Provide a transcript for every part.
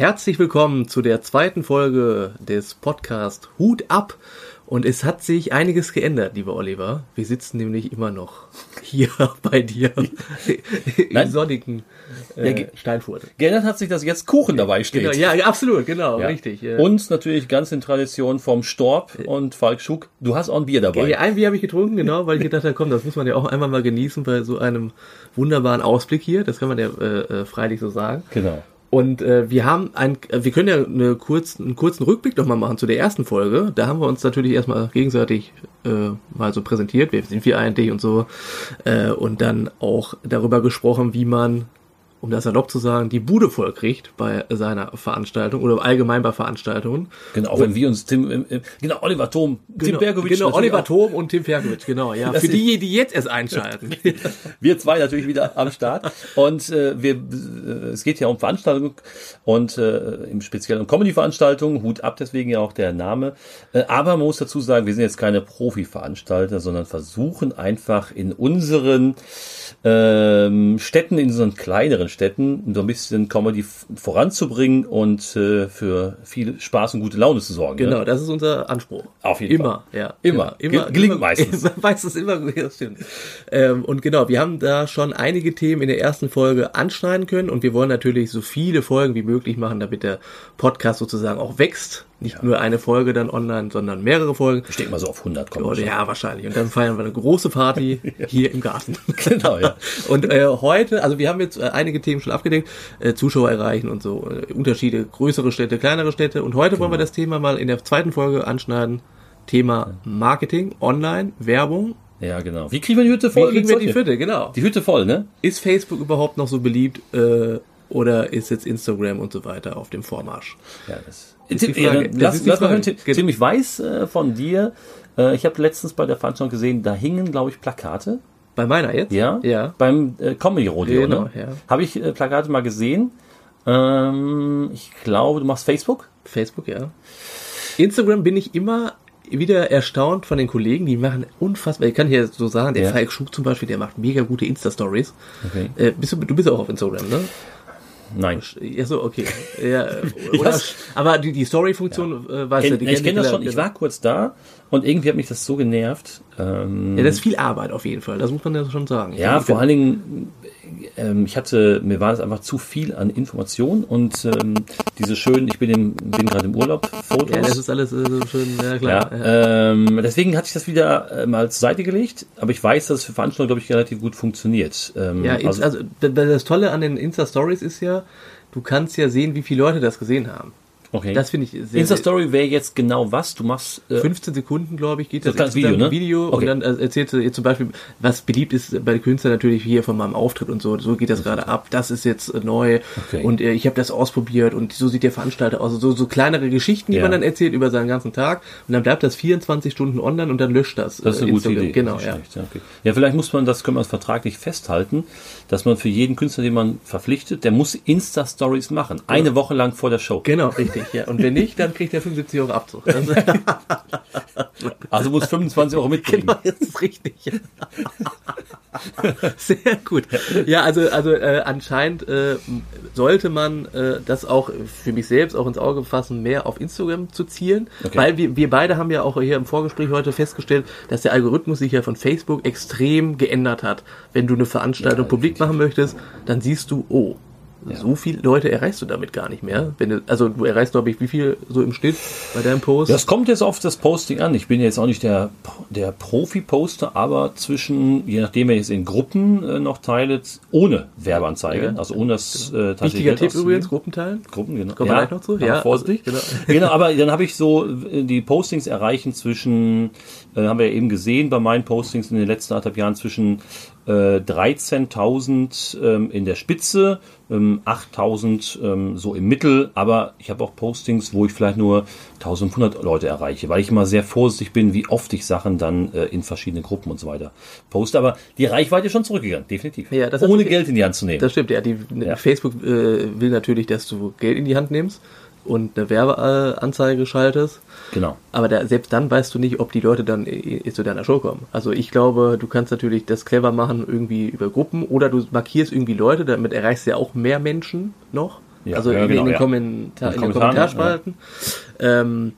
Herzlich willkommen zu der zweiten Folge des Podcasts Hut ab. Und es hat sich einiges geändert, lieber Oliver. Wir sitzen nämlich immer noch hier bei dir im sonnigen Ja, äh, ge- Steinfurt. Geändert hat sich, dass jetzt Kuchen dabei steht. Genau, ja, absolut, genau, Ja. richtig. Ja. Und natürlich ganz in Tradition vom Storb und Falk Schuck. Du hast auch ein Bier dabei. Ja, ein Bier habe ich getrunken, genau, weil ich gedacht habe, komm, das muss man ja auch einmal mal genießen bei so einem wunderbaren Ausblick hier. Das kann man ja äh, äh, freilich so sagen. Genau. Und äh, wir haben ein, äh, wir können ja eine kurz, einen kurzen Rückblick noch mal machen zu der ersten Folge. Da haben wir uns natürlich erstmal gegenseitig äh, mal so präsentiert, wer sind wir eigentlich und so. Äh, und dann auch darüber gesprochen, wie man, um das salopp zu sagen, die Bude voll kriegt bei seiner Veranstaltung oder allgemein bei Veranstaltungen. Genau, auch wenn wir uns Tim, äh, äh, genau, Oliver Thom, Tim Genau, Bergovic. genau Oliver. Thom und Tim Ferkovic, genau, ja. Das Für die, die jetzt erst einschalten. Wir zwei natürlich wieder am Start. Und äh, wir, äh, es geht ja um Veranstaltungen und äh, im Speziellen um Comedy-Veranstaltungen. Hut ab, deswegen ja auch der Name. Äh, aber man muss dazu sagen, wir sind jetzt keine Profi-Veranstalter, sondern versuchen einfach in unseren ähm, Städten, in unseren kleineren Städten, so ein bisschen Comedy voranzubringen und äh, für viel Spaß und gute Laune zu sorgen. Genau, Ne? das ist unser Anspruch. Auf jeden immer, Fall. ja. Immer. immer, Ge- gelingt immer, meistens. Immer, meistens immer, ja, das stimmt. Ähm, und genau, wir haben da schon einige Themen in der ersten Folge anschneiden können und wir wollen natürlich so viele Folgen wie möglich machen, damit der Podcast sozusagen auch wächst. Nicht nur eine Folge dann online, sondern mehrere Folgen. Denke mal so auf 100 kommen Oder ja, wahrscheinlich. Und dann feiern wir eine große Party hier im Garten. Genau, ja. Und äh, heute, also wir haben jetzt äh, einige Themen schon abgedeckt, äh, Zuschauer erreichen und so, äh, Unterschiede, größere Städte, kleinere Städte. Und heute wollen wir Genau. das Thema mal in der zweiten Folge anschneiden. Thema Marketing, Online, Werbung. Ja, genau. Wie kriegen wir die Hütte Wie voll? kriegen mit wir die? Vierte, genau. Die Hütte voll, ne? Ist Facebook überhaupt noch so beliebt äh, oder ist jetzt Instagram und so weiter auf dem Vormarsch? Ja, das Ist Tim, ja, dann lass, lass mal hören, Tim. Tim, ich weiß äh, von dir, äh, ich habe letztens bei der Veranstaltung gesehen, da hingen, glaube ich, Plakate. Bei meiner jetzt? Ja? Ja. Beim äh, Comedy Rodeo, Genau, ne? ja. Habe ich äh, Plakate mal gesehen. Ähm, ich glaube, du machst Facebook. Facebook, ja. Instagram bin ich immer wieder erstaunt von den Kollegen, die machen unfassbar, ich kann hier so sagen, der Ja. Falk Schuck zum Beispiel, der macht mega gute Insta-Stories. Okay. Äh, bist du, du bist auch auf Instagram, ne? Nein. Ja, so, okay. Ja, äh, oder, aber die, die Story-Funktion, äh, weißt du, Kenn, die ich kenne das schon. Ich genau. war kurz da und irgendwie hat mich das so genervt. Ähm, Ja, das ist viel Arbeit auf jeden Fall, das muss man ja schon sagen. Ja, Ich- vor allen Dingen, ähm, ich hatte, mir war das einfach zu viel an Informationen und ähm, diese schönen, ich bin, im, bin gerade im Urlaub, Fotos. Ja, das ist alles äh, so schön, ja klar. Ja, Ähm, deswegen hatte ich das wieder mal zur Seite gelegt, aber ich weiß, dass es für Veranstaltungen, glaube ich, relativ gut funktioniert. Ähm, Ja, also, also d- das Tolle an den Insta-Stories ist ja, du kannst ja sehen, wie viele Leute das gesehen haben. Okay. Das finde ich sehr, Insta-Story wäre jetzt genau was? Du machst äh, 15 Sekunden, glaube ich, geht das. Das Video, ne? Video Okay. und dann äh, erzählst du jetzt zum Beispiel, was beliebt ist bei Künstlern natürlich hier von meinem Auftritt und so. So geht das gerade ab. Das ist jetzt äh, neu Okay. und äh, ich habe das ausprobiert und so sieht der Veranstalter aus. So, so kleinere Geschichten, die Ja. man dann erzählt über seinen ganzen Tag und dann bleibt das 24 Stunden online und dann löscht das. Das ist äh, eine gute Instagram. Idee. Genau, ja. schlecht, ja, okay. ja, vielleicht muss man das, können wir das vertraglich festhalten, dass man für jeden Künstler, den man verpflichtet, der muss Insta-Stories machen. Eine Woche lang vor der Show. Genau, richtig, ja. Und wenn nicht, dann kriegt er 75 Euro Abzug. Also muss 25 Euro mitbringen. Genau, das ist richtig. Sehr gut. Ja, also also äh, anscheinend äh, sollte man äh, das auch für mich selbst auch ins Auge fassen, mehr auf Instagram zu zielen, Okay. weil wir, wir beide haben ja auch hier im Vorgespräch heute festgestellt, dass der Algorithmus sich ja von Facebook extrem geändert hat. Wenn du eine Veranstaltung Ja, publik machen möchtest, dann siehst du, oh, so viele Leute erreichst du damit gar nicht mehr. Wenn du, also du erreichst, glaube ich, wie viel so im Schnitt bei deinem Post? Das kommt jetzt auf das Posting an. Ich bin jetzt auch nicht der, der Profi-Poster, aber zwischen, je nachdem, wenn ich es in Gruppen äh, noch teile, ohne Werbeanzeige, Ja. also ohne das äh, tatsächlich Wichtiger Tipp übrigens, Gruppenteilen. Gruppen, genau. Kommen wir gleich noch zu? Ja, Ja, vorsichtig. also, genau. aber dann habe ich so äh, die Postings erreichen zwischen, äh, haben wir ja eben gesehen bei meinen Postings in den letzten anderthalb Jahren zwischen 13.000 ähm, in der Spitze, ähm, 8.000 ähm, so im Mittel, aber ich habe auch Postings, wo ich vielleicht nur 1.500 Leute erreiche, weil ich immer sehr vorsichtig bin, wie oft ich Sachen dann äh, in verschiedene Gruppen und so weiter poste. Aber die Reichweite ist schon zurückgegangen, definitiv. Ja, das Ohne Geld in die Hand zu nehmen. Das stimmt, ja. Die, Ja. Facebook äh, will natürlich, dass du Geld in die Hand nimmst und eine Werbeanzeige schaltest. genau. Aber da, selbst dann weißt du nicht, ob die Leute dann äh, zu deiner Show kommen. Also ich glaube, du kannst natürlich das clever machen, irgendwie über Gruppen oder du markierst irgendwie Leute, damit erreichst du ja auch mehr Menschen noch. Ja, also ja, in, genau, in den, ja. Kommentar In den Kommentarspalten. Ähm,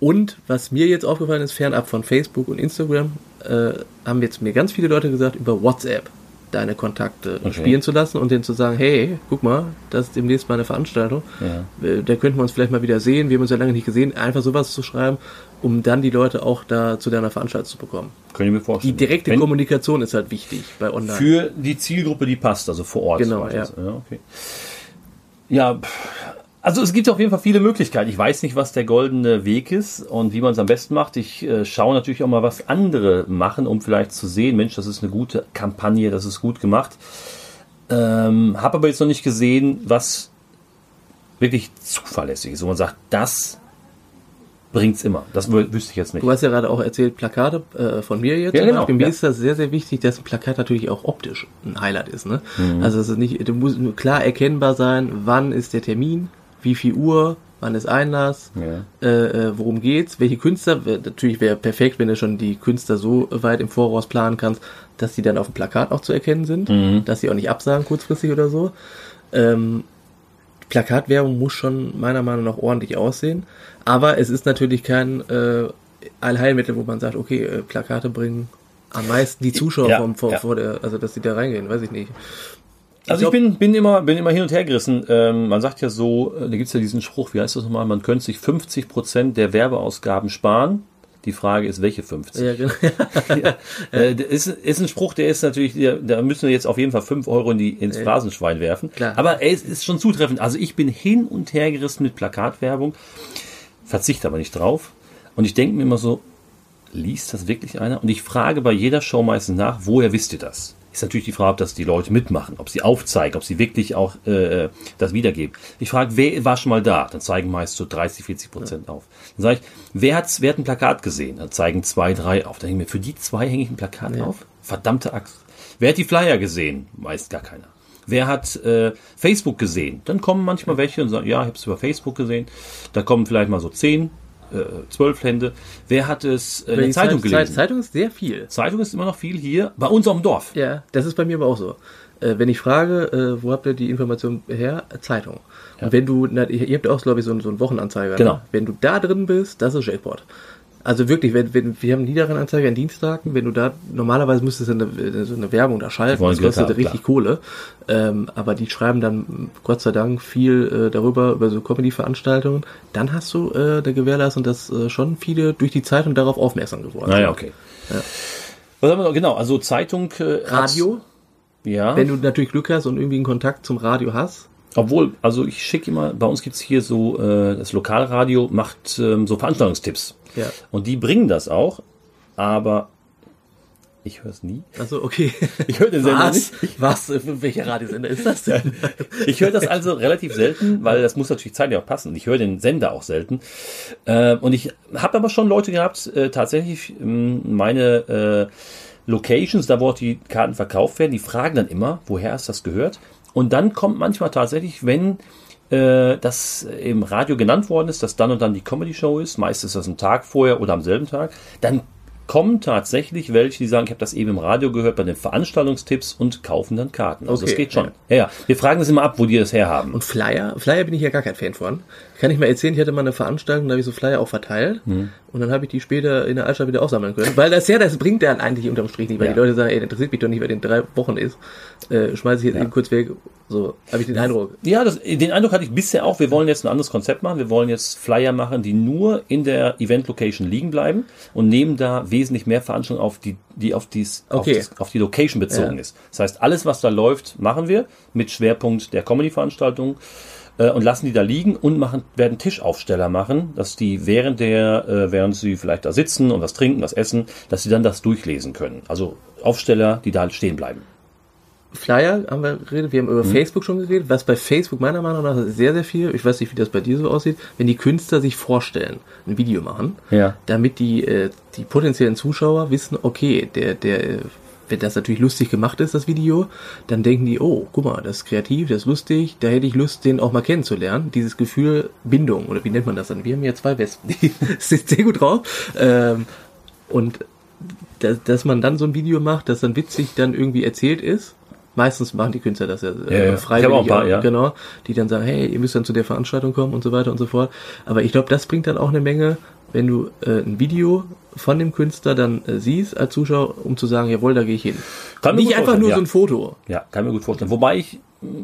und was mir jetzt aufgefallen ist, fernab von Facebook und Instagram, äh, haben jetzt mir ganz viele Leute gesagt, über WhatsApp deine Kontakte Okay. spielen zu lassen und denen zu sagen, hey, guck mal, das ist demnächst mal eine Veranstaltung. Ja. Äh, Da könnten wir uns vielleicht mal wieder sehen. Wir haben uns ja lange nicht gesehen. Einfach sowas zu schreiben, um dann die Leute auch da zu deiner Veranstaltung zu bekommen. Könnte ich mir Die vorstellen. direkte Wenn- Kommunikation ist halt wichtig bei Online. Für die Zielgruppe, die passt, also vor Ort. Genau, ja. ja okay. Ja, also es gibt auf jeden Fall viele Möglichkeiten. Ich weiß nicht, was der goldene Weg ist und wie man es am besten macht. Ich äh, schaue natürlich auch mal, was andere machen, um vielleicht zu sehen, Mensch, das ist eine gute Kampagne, das ist gut gemacht. Ähm, Habe aber jetzt noch nicht gesehen, was wirklich zuverlässig ist. Wo man sagt, das bringt's immer. Das wü- wüsste ich jetzt nicht. Du hast ja gerade auch erzählt, Plakate äh, von mir jetzt. Ja, genau, Beispiel. Mir ja. ist das sehr, sehr wichtig, dass ein Plakat natürlich auch optisch ein Highlight ist. Ne? Mhm. Also es ist nicht, du musst klar erkennbar sein, wann ist der Termin, wie viel Uhr, wann ist Einlass, Ja. äh, äh, worum geht's, welche Künstler. Natürlich wäre perfekt, wenn du schon die Künstler so weit im Voraus planen kannst, dass die dann auf dem Plakat auch zu erkennen sind, Mhm. dass sie auch nicht absagen kurzfristig oder so. Ähm, Plakatwerbung muss schon meiner Meinung nach ordentlich aussehen. Aber es ist natürlich kein äh, Allheilmittel, wo man sagt, okay, äh, Plakate bringen am meisten die Zuschauer Ja, vom, vor, ja. vor der, also dass sie da reingehen, weiß ich nicht. Also ich glaub- bin, bin, immer, bin immer hin und her gerissen. Ähm, man sagt ja so, äh, da gibt's ja diesen Spruch, wie heißt das nochmal, man könnte sich 50 Prozent der Werbeausgaben sparen. Die Frage ist, welche 50? Ja, genau. Ja. Äh, ist, ist ein Spruch, der ist natürlich, der, da müssen wir jetzt auf jeden Fall 5 Euro in die, ins Phrasenschwein werfen. Klar. Aber er ist, ist schon zutreffend. Also ich bin hin und her gerissen mit Plakatwerbung, verzichte aber nicht drauf. Und ich denke mir immer so, liest das wirklich einer? Und ich frage bei jeder Show meistens nach, woher wisst ihr das? Ist natürlich die Frage, ob das die Leute mitmachen, ob sie aufzeigen, ob sie wirklich auch äh, das wiedergeben. Ich frage, wer war schon mal da? Dann zeigen meist so 30, 40 Prozent auf. Dann sage ich, wer, hat's, wer hat ein Plakat gesehen? Dann zeigen zwei, drei auf. Dann denke ich mir, für die zwei hänge ich ein Plakat auf? Verdammte Axt. Wer hat die Flyer gesehen? Meist gar keiner. Wer hat äh, Facebook gesehen? Dann kommen manchmal welche und sagen, ja, ich habe es über Facebook gesehen. Da kommen vielleicht mal so zehn, äh, zwölf Hände. Wer hat es äh, in der Die Zeitung Zeit- gelesen? Zeitung ist sehr viel. Zeitung ist immer noch viel hier, bei uns auf dem Dorf. Ja, das ist bei mir aber auch so. Äh, wenn ich frage, äh, wo habt ihr die Information her? Zeitung. Und wenn du, na, ihr habt auch, glaube ich, so, so einen Wochenanzeiger. Genau. Ne? Wenn du da drin bist, das ist Jackpot. Also wirklich, wenn, wenn, wir haben niederen Anzeiger an Dienstagen, wenn du da, normalerweise müsstest du eine, so eine Werbung da schalten, das kostet haben, richtig Kohle. Ähm, aber die schreiben dann, Gott sei Dank, viel äh, darüber, über so Comedy-Veranstaltungen. Dann hast du äh, der Gewährleistung, dass äh, schon viele durch die Zeitung darauf aufmerksam geworden Naja, sind. okay. Was haben wir noch? Genau, also Zeitung. Äh, Radio, Ja. wenn du natürlich Glück hast und irgendwie einen Kontakt zum Radio hast, Obwohl, also ich schicke immer, bei uns gibt's hier so, äh, das Lokalradio macht ähm, so Veranstaltungstipps. Ja. Und die bringen das auch, aber ich höre es nie. Also okay. Ich höre den Sender Was? nicht. Was? Welcher Radiosender ist das denn? Ich höre das also relativ selten, weil das muss natürlich zeitlich auch passen. Ich höre den Sender auch selten. Äh, und ich habe aber schon Leute gehabt, äh, tatsächlich ähm, meine äh, Locations, da wo auch die Karten verkauft werden, die fragen dann immer, woher es das gehört. Und dann kommt manchmal tatsächlich, wenn äh, das im Radio genannt worden ist, dass dann und dann die Comedy-Show ist, meist ist das ein Tag vorher oder am selben Tag, dann kommen tatsächlich welche, die sagen, ich habe das eben im Radio gehört bei den Veranstaltungstipps und kaufen dann Karten. Also Okay, das geht schon. Ja. ja, Wir fragen das immer ab, wo die das herhaben. Und Flyer? Flyer bin ich ja gar kein Fan von. Kann ich mal erzählen, ich hatte mal eine Veranstaltung, da habe ich so Flyer auch verteilt. Hm. Und dann habe ich die später in der Altstadt wieder aufsammeln können. Weil das ja, das bringt dann eigentlich unterm Strich nicht, weil Ja. die Leute sagen, ey, interessiert mich doch nicht, wer in drei Wochen ist. Äh, schmeiß ich jetzt eben kurz weg. So, habe ich den Eindruck. Ja, das, den Eindruck hatte ich bisher auch. Wir wollen jetzt ein anderes Konzept machen. Wir wollen jetzt Flyer machen, die nur in der Event-Location liegen bleiben und nehmen da wesentlich mehr Veranstaltungen auf, die, die auf, dies, auf, Okay. das, auf die Location bezogen Ja. ist. Das heißt, alles, was da läuft, machen wir mit Schwerpunkt der Comedy-Veranstaltung äh, und lassen die da liegen und machen, werden Tischaufsteller machen, dass die während der, äh, während sie vielleicht da sitzen und was trinken, was essen, dass sie dann das durchlesen können. Also Aufsteller, die da stehen bleiben. Flyer haben wir geredet, wir haben Mhm. über Facebook schon geredet, was bei Facebook meiner Meinung nach sehr, sehr viel, ich weiß nicht, wie das bei dir so aussieht, wenn die Künstler sich vorstellen, ein Video machen, Ja. damit die, äh, die potenziellen Zuschauer wissen, okay, der, der, wenn das natürlich lustig gemacht ist, das Video, dann denken die, oh, guck mal, das ist kreativ, das ist lustig, da hätte ich Lust, den auch mal kennenzulernen. Dieses Gefühl Bindung, oder wie nennt man das dann? Wir haben ja zwei Wespen, die sind sehr gut drauf. Ähm, und dass, dass man dann so ein Video macht, das dann witzig dann irgendwie erzählt ist Meistens machen die Künstler das ja, äh, ja. freiwillig, auch ein paar, ja. genau, die dann sagen, hey, ihr müsst dann zu der Veranstaltung kommen und so weiter und so fort. Aber ich glaube, das bringt dann auch eine Menge, wenn du äh, ein Video von dem Künstler dann äh, siehst als Zuschauer, um zu sagen, jawohl, da gehe ich hin. Kann Nicht einfach nur ja. so ein Foto. Ja, kann mir gut vorstellen. Wobei ich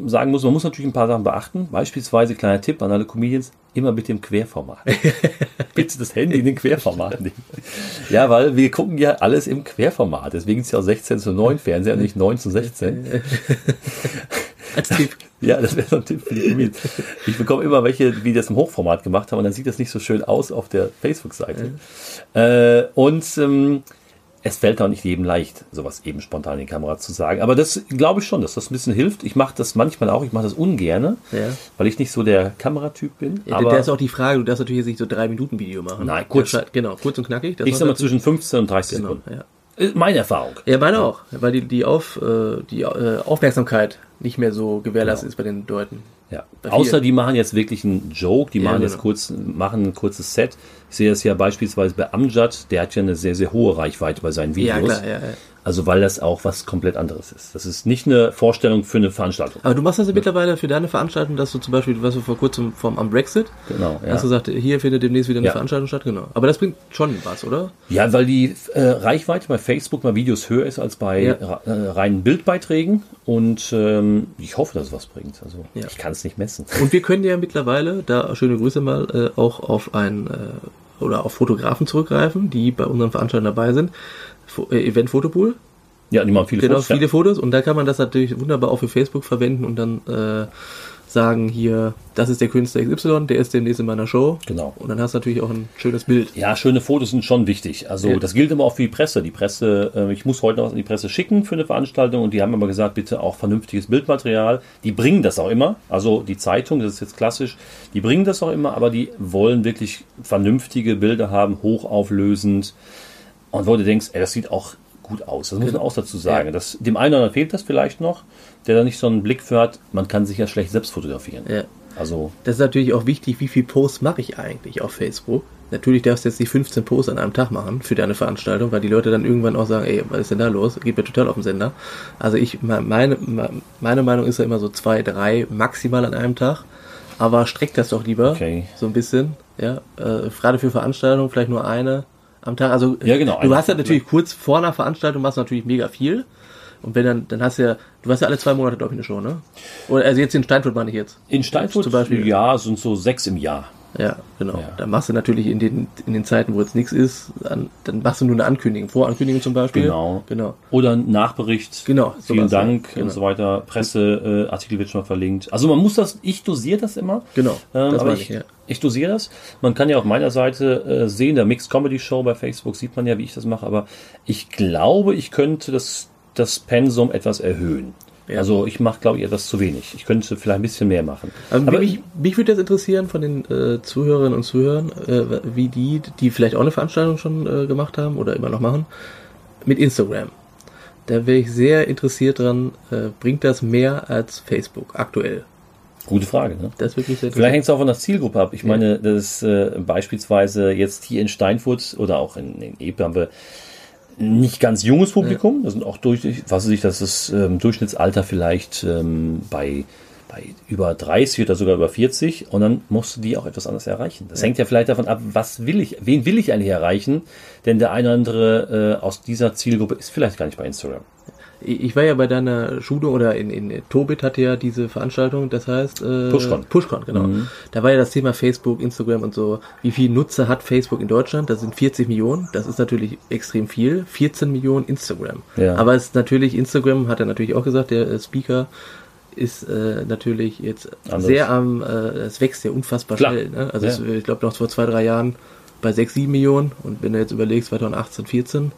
sagen muss, man muss natürlich ein paar Sachen beachten. Beispielsweise, kleiner Tipp an alle Comedians, immer mit dem Querformat. Bitte das Handy in den Querformat nehmen. Ja, weil wir gucken ja alles im Querformat. Deswegen ist ja auch 16 zu 9 Fernseher, nicht 9 zu 16. Als Tipp. Ja, das wäre so ein Tipp für die Comedians. Ich bekomme immer welche, die das im Hochformat gemacht haben und dann sieht das nicht so schön aus auf der Facebook-Seite. Äh, und ähm, es fällt auch nicht jedem leicht, sowas eben spontan in die Kamera zu sagen. Aber das glaube ich schon, dass das ein bisschen hilft. Ich mache das manchmal auch, ich mache das ungerne, Ja. weil ich nicht so der Kameratyp bin. Ja, aber da ist auch die Frage, du darfst natürlich jetzt nicht so drei Minuten Video machen. Nein, kurz. Das halt- genau, kurz und knackig. ich sag mal zwischen 15 und 30 genau, Sekunden. ja. Äh, Meine Erfahrung. Ja, meine auch, weil die, die, Auf, äh, die äh, Aufmerksamkeit nicht mehr so gewährleistet Genau. ist bei den Leuten. Ja. Außer die machen jetzt wirklich einen Joke, die Ja, machen jetzt genau. kurz, machen ein kurzes Set. Ich sehe das ja beispielsweise bei Amjad, der hat ja eine sehr, sehr hohe Reichweite bei seinen Videos. Ja, klar, ja, ja. Also weil das auch was komplett anderes ist. Das ist nicht eine Vorstellung für eine Veranstaltung. Aber du machst das ja mittlerweile für deine Veranstaltung, dass du zum Beispiel, was du vor kurzem vom am Brexit, Genau. Ja. hast du gesagt, hier findet demnächst wieder eine Ja. Veranstaltung statt, genau. Aber das bringt schon was, oder? ja, weil die äh, Reichweite bei Facebook bei Videos höher ist als bei Ja. äh, reinen Bildbeiträgen. Und ähm, ich hoffe, dass es was bringt. Also Ja. ich kann es nicht messen. Und wir können ja mittlerweile, da schöne Grüße mal, äh, auch auf ein äh, oder auf Fotografen zurückgreifen, die bei unseren Veranstaltungen dabei sind. Äh, Event Fotopool, Ja, die machen viele genau, Fotos. ja. viele Fotos und da kann man das natürlich wunderbar auch für Facebook verwenden und dann äh, sagen hier, das ist der Künstler XY, der ist demnächst in meiner Show. Genau. Und dann hast du natürlich auch ein schönes Bild. Ja, schöne Fotos sind schon wichtig. Also Ja. das gilt aber auch für die Presse. Die Presse, äh, ich muss heute noch was an die Presse schicken für eine Veranstaltung und die haben aber gesagt, bitte auch vernünftiges Bildmaterial. Die bringen das auch immer. Also die Zeitung, das ist jetzt klassisch, die bringen das auch immer, aber die wollen wirklich vernünftige Bilder haben, hochauflösend. Und wo du denkst, ey, das sieht auch gut aus. Das muss man auch dazu sagen. Ja. Das, dem einen oder anderen fehlt das vielleicht noch, der da nicht so einen Blick für hat. Man kann sich ja schlecht selbst fotografieren. Ja. Also Das ist natürlich auch wichtig, wie viel Posts mache ich eigentlich auf Facebook. Natürlich darfst du jetzt nicht 15 Posts an einem Tag machen für deine Veranstaltung, weil die Leute dann irgendwann auch sagen, ey, was ist denn da los? Geht mir total auf den Sender. Also ich, meine, meine Meinung ist ja immer so zwei, drei maximal an einem Tag. Aber streck das doch lieber Okay. so ein bisschen. Ja, äh, gerade für Veranstaltungen vielleicht nur eine am Tag. Also Ja, genau, du hast ja natürlich kurz vor einer Veranstaltung machst du natürlich mega viel. Und wenn dann, dann hast du ja, du hast ja alle zwei Monate, glaube ich, eine Show, ne? Oder also jetzt in Steinfurt meine ich jetzt. in Steinfurt Zum Beispiel. ja, sind so sechs im Jahr. Ja, genau. Ja. Dann machst du natürlich in den, in den Zeiten, wo jetzt nichts ist, dann, dann machst du nur eine Ankündigung, Vorankündigung zum Beispiel. Genau. Genau. Oder ein Nachbericht. Genau, Vielen sowas, ja. Dank Genau. und so weiter. Presseartikel äh, Artikel wird schon mal verlinkt. Also man muss das, ich dosiere das immer. Genau, Ähm, das aber ich, ich, ja. ich dosiere das. Man kann ja auf meiner Seite äh, sehen, der Mixed Comedy Show bei Facebook sieht man ja, wie ich das mache. Aber ich glaube, ich könnte das, das Pensum etwas erhöhen. Ja. Also ich mache, glaube ich, etwas zu wenig. Ich könnte vielleicht ein bisschen mehr machen. Aber, Aber mich, mich würde das interessieren von den äh, Zuhörerinnen und Zuhörern, äh, wie die, die vielleicht auch eine Veranstaltung schon äh, gemacht haben oder immer noch machen, mit Instagram. Da wäre ich sehr interessiert dran, äh, bringt das mehr als Facebook aktuell? gute Frage. Ne? Das ist wirklich sehr Vielleicht hängt es auch von der Zielgruppe ab. Ich meine, das ist äh, beispielsweise jetzt hier in Steinfurt oder auch in, in Epe haben wir nicht ganz junges Publikum. Das sind auch durch, was weiß ich, das ist ähm, Durchschnittsalter vielleicht ähm, bei, bei über 30 oder sogar über 40 und dann musst du die auch etwas anders erreichen. Das hängt ja vielleicht davon ab, was will ich, wen will ich eigentlich erreichen? Denn der eine oder andere äh, aus dieser Zielgruppe ist vielleicht gar nicht bei Instagram. Ich war ja bei deiner Schulung oder in, in Tobit hatte ja diese Veranstaltung, das heißt äh, Pushcon. Pushcon, genau. Da war ja das Thema Facebook, Instagram und so. Wie viel Nutzer hat Facebook in Deutschland? Das sind 40 Millionen. Das ist natürlich extrem viel. 14 Millionen Instagram. Ja. Aber es ist natürlich Instagram, hat er natürlich auch gesagt, der äh, Speaker ist äh, natürlich jetzt Anders. sehr am, äh, es wächst ja unfassbar Klar. schnell. Ne? Also Ja. es, ich glaube noch vor zwei, drei Jahren bei 6, 7 Millionen und wenn du jetzt überlegst 2018, 14,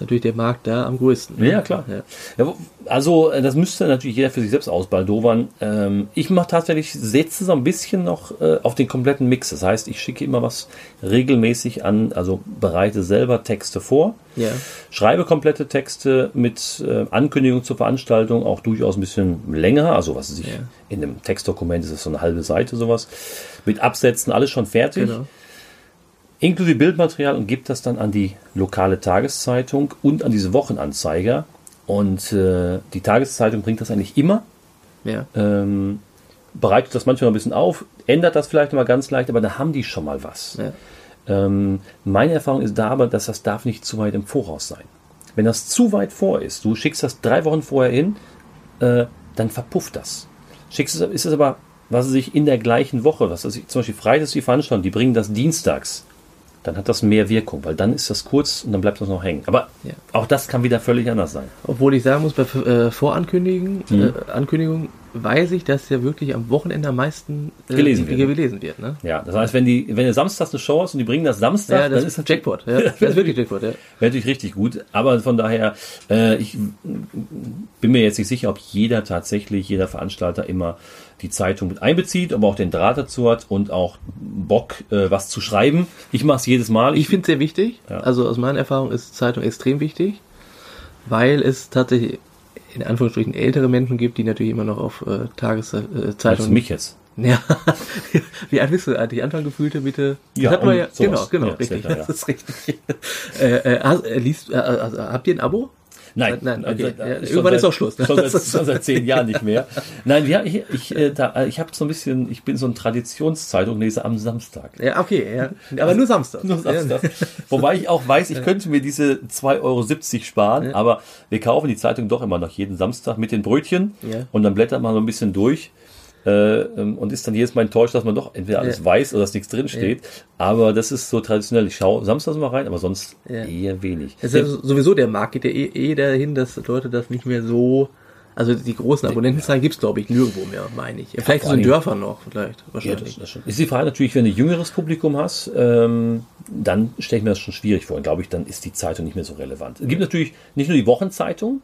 ist natürlich der Markt da am größten. Ja, klar. Ja. Ja, also äh, das müsste natürlich jeder für sich selbst ausbaldowern. Ähm, ich mache tatsächlich, setze so ein bisschen noch äh, auf den kompletten Mix. Das heißt, ich schicke immer was regelmäßig an, also bereite selber Texte vor, Ja. schreibe komplette Texte mit äh, Ankündigung zur Veranstaltung, auch durchaus ein bisschen länger, also was weiß ich, in einem Textdokument ist es so eine halbe Seite sowas, mit Absätzen, alles schon fertig Genau. Inklusive Bildmaterial und gibt das dann an die lokale Tageszeitung und an diese Wochenanzeiger. Und äh, die Tageszeitung bringt das eigentlich immer. Ja. Ähm, bereitet das manchmal ein bisschen auf, ändert das vielleicht mal ganz leicht, aber da haben die schon mal was. Ja. Ähm, meine Erfahrung ist da aber, dass das darf nicht zu weit im Voraus sein. Wenn das zu weit vor ist, du schickst das drei Wochen vorher hin, äh, dann verpufft das. Schickst es, ist es aber, was weiß ich, in der gleichen Woche, was weiß ich, zum Beispiel Freitags die Veranstaltung, die bringen das dienstags, dann hat das mehr Wirkung, weil dann ist das kurz und dann bleibt das noch hängen. Aber Ja. auch das kann wieder völlig anders sein. Obwohl ich sagen muss, bei äh, Vorankündigungen, Mhm. äh, Ankündigungen weiß ich, dass ja wirklich am Wochenende am meisten äh, Gelesen wird. gelesen wird. Ne? Ja, das heißt, wenn die, wenn du samstags eine Show hast und die bringen das Samstag, Ja, das dann ist ein Jackpot. Ja. Das ist wirklich Jackpot. Ja. Wäre natürlich richtig gut, aber von daher, äh, ich bin mir jetzt nicht sicher, ob jeder tatsächlich, jeder Veranstalter immer die Zeitung mit einbezieht, aber auch den Draht dazu hat und auch Bock, äh, was zu schreiben. Ich mache es jedes Mal. Ich finde es sehr wichtig. Ja. Also aus meiner Erfahrung ist Zeitung extrem wichtig, weil es tatsächlich in Anführungsstrichen ältere Menschen gibt, die natürlich immer noch auf äh, Meinst Tageszeitung. du mich jetzt? Ja. Wie alt bist du eigentlich? Anfang gefühlte Mitte? Ja, das ja genau, sowas. genau, Ja, richtig. circa, ja. Das ist richtig. äh, äh, äh, liest, äh, also, habt ihr ein Abo? Nein, Nein, okay. Also, Ja, äh, irgendwann ist seit- auch Schluss, ne? Schon seit, ist- schon seit zehn Jahren nicht mehr. Nein, wir, ich, ich, äh, da, ich habe so ein bisschen, ich bin so ein Traditionszeitung lese am Samstag. Ja, okay, ja. Aber nur Samstag. Nur Samstag. Wobei ich auch weiß, ich könnte mir diese 2,70 Euro sparen, aber wir kaufen die Zeitung doch immer noch jeden Samstag mit den Brötchen Ja. und dann blättert man so ein bisschen durch. Äh, ähm, und ist dann jedes Mal enttäuscht, dass man doch entweder alles Ja. weiß oder dass nichts drin steht. Aber das ist so traditionell. Ich schaue samstags mal rein, aber sonst Ja. eher wenig. Es ist ja sowieso der Markt geht ja eh, eh dahin, dass Leute das nicht mehr so. Also die großen Abonnentenzahlen gibt's glaube ich, nirgendwo mehr, meine ich. Vielleicht so in Dörfern noch, vielleicht. Ja, Wahrscheinlich. das, das. Ist die Frage natürlich, wenn du jüngeres Publikum hast, ähm, dann stelle ich mir das schon schwierig vor. Und glaube ich, dann ist die Zeitung nicht mehr so relevant. Es gibt natürlich nicht nur die Wochenzeitung,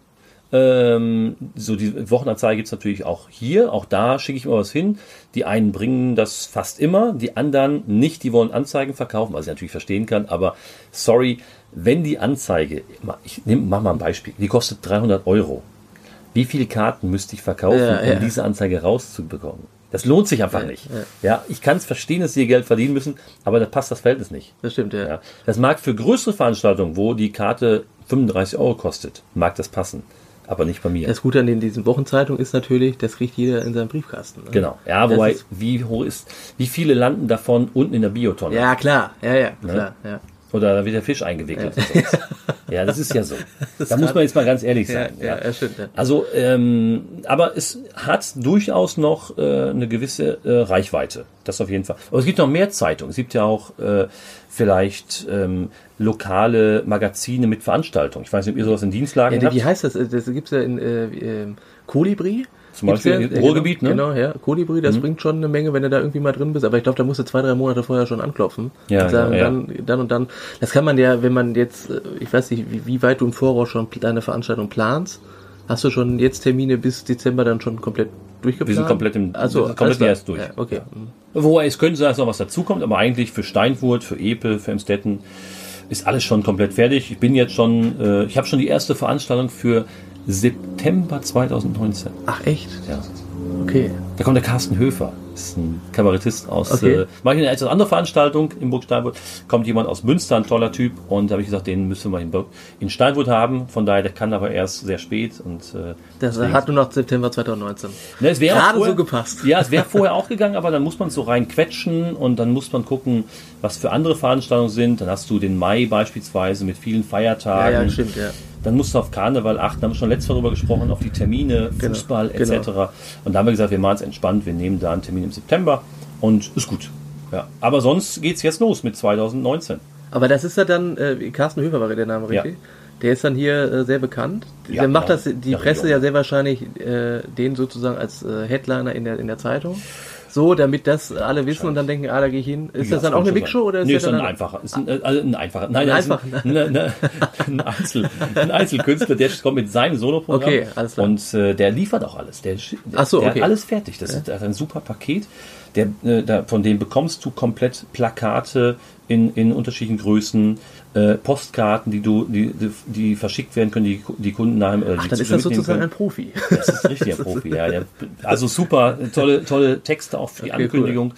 ähm, so die Wochenanzeige gibt es natürlich auch hier. Auch da schicke ich immer was hin. Die einen bringen das fast immer, die anderen nicht. Die wollen Anzeigen verkaufen, was ich natürlich verstehen kann. Aber sorry, wenn die Anzeige, ich nehm, mach mal ein Beispiel, die kostet 300 Euro. Wie viele Karten müsste ich verkaufen, Ja, um ja. diese Anzeige rauszubekommen? Das lohnt sich einfach nicht. Ja, ich kann es verstehen, dass sie ihr Geld verdienen müssen, aber da passt das Verhältnis nicht. Das stimmt, ja. Ja, das mag für größere Veranstaltungen, wo die Karte 35 Euro kostet, mag das passen, aber nicht bei mir. Das Gute an den, diesen Wochenzeitungen ist natürlich, das kriegt jeder in seinem Briefkasten. Ne? genau. Ja, Das wobei, ist- wie hoch ist, wie viele landen davon unten in der Biotonne? Ja, klar. Ja, ja, klar. Ja. Oder da wird der Fisch eingewickelt. sowas. ja, das ist ja so. Da muss man jetzt mal ganz ehrlich Ja, sein. ja, ja, stimmt. Ja. Also, ähm, aber es hat durchaus noch äh, eine gewisse äh, Reichweite. Das auf jeden Fall. Aber es gibt noch mehr Zeitungen. Es gibt ja auch äh, vielleicht ähm, lokale Magazine mit Veranstaltungen. Ich weiß nicht, ob ihr sowas in Dienstlagen Ja, habt. wie heißt das? Das gibt's ja in äh, ähm, Kolibri. Zum Beispiel Gibt's im Ruhrgebiet, ne? Genau, ja. Kolibri, das bringt schon eine Menge, wenn du da irgendwie mal drin bist. Aber ich glaube, da musst du zwei, drei Monate vorher schon anklopfen. Ja, und sagen, ja, ja. Dann, dann und dann. Das kann man ja, wenn man jetzt, äh, ich weiß nicht, wie, wie weit du im Voraus schon deine Veranstaltung planst. Hast du schon jetzt Termine bis Dezember dann schon komplett durchgeplant? Wir sind komplett im- also, komplett erst durch. Ja, okay. Mhm. Wobei es könnte sein, dass noch was dazukommt, aber eigentlich für Steinfurt, für Epe, für Emstetten ist alles schon komplett fertig. Ich bin jetzt schon, äh, ich habe schon die erste Veranstaltung für September 2019. Ach, echt? Ja. Okay. Da kommt der Carsten Höfer, ist ein Kabarettist aus, Okay. äh, mache ich eine etwas andere Veranstaltung in Burg Steinfurt, kommt jemand aus Münster, ein toller Typ und da habe ich gesagt, den müssen wir in, Burg- in Steinfurt haben, von daher, der kann aber erst sehr spät und äh, Das hat nur noch September 2019. Ne, es wäre Gerade vorher- so gepasst. Ja, es wäre vorher auch gegangen, aber dann muss man so rein quetschen und dann muss man gucken, was für andere Veranstaltungen sind. Dann hast du den Mai beispielsweise mit vielen Ja, Feiertagen. ja, stimmt, ja. Dann musst du auf Karneval achten, haben wir schon letztes Mal darüber gesprochen, auf die Termine, Genau, Fußball genau. etc. Und da haben wir gesagt, wir machen es entspannt, wir nehmen da einen Termin im September und ist gut. Ja. Aber sonst geht's jetzt los mit 2019. Aber das ist ja dann, äh, Carsten Höfer war der Name, Ja. richtig? Der ist dann hier äh, sehr bekannt. Ja, der macht ja, das, die ja, Presse ja. ja sehr wahrscheinlich äh, den sozusagen als äh, Headliner in der, in der Zeitung. So, damit das alle wissen und dann denken, ah, da gehe ich hin. Ist Ja, das dann auch eine Mixshow sein. oder ist nee, das ist dann ein einfacher. Ist ein, äh, also ein einfacher. Nein, Ein ist einfacher. ein, ne, ne, ein, Einzel, ein Einzelkünstler, der kommt mit seinem Soloprogramm. Okay, alles klar. Und äh, der liefert auch alles. Der, sch- Ach so, der okay. hat alles fertig. Das ist der hat ein super Paket. Der, äh, da, von dem bekommst du komplett Plakate in, in unterschiedlichen Größen, äh, Postkarten, die du, die, die, die verschickt werden können, die die Kunden nach äh, Ach, dann ist das sozusagen ein Profi. Das ist richtig ein Profi, ja. Der, also super, tolle, tolle Texte auch für die okay, Ankündigung. Cool.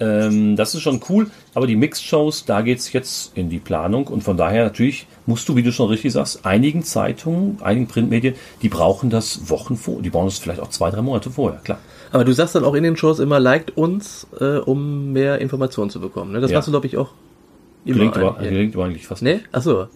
Ähm, das ist schon cool, aber die Mixed-Shows, da geht's jetzt in die Planung und von daher natürlich musst du, wie du schon richtig sagst, einigen Zeitungen, einigen Printmedien, die brauchen das Wochen vor, die brauchen das vielleicht auch zwei, drei Monate vorher, klar. Aber du sagst dann auch in den Shows immer, liked uns, äh, um mehr Informationen zu bekommen. Ne? Das ja. machst du, glaube ich, auch immer. Gelingt, aber, gelingt aber eigentlich fast Nee? Achso.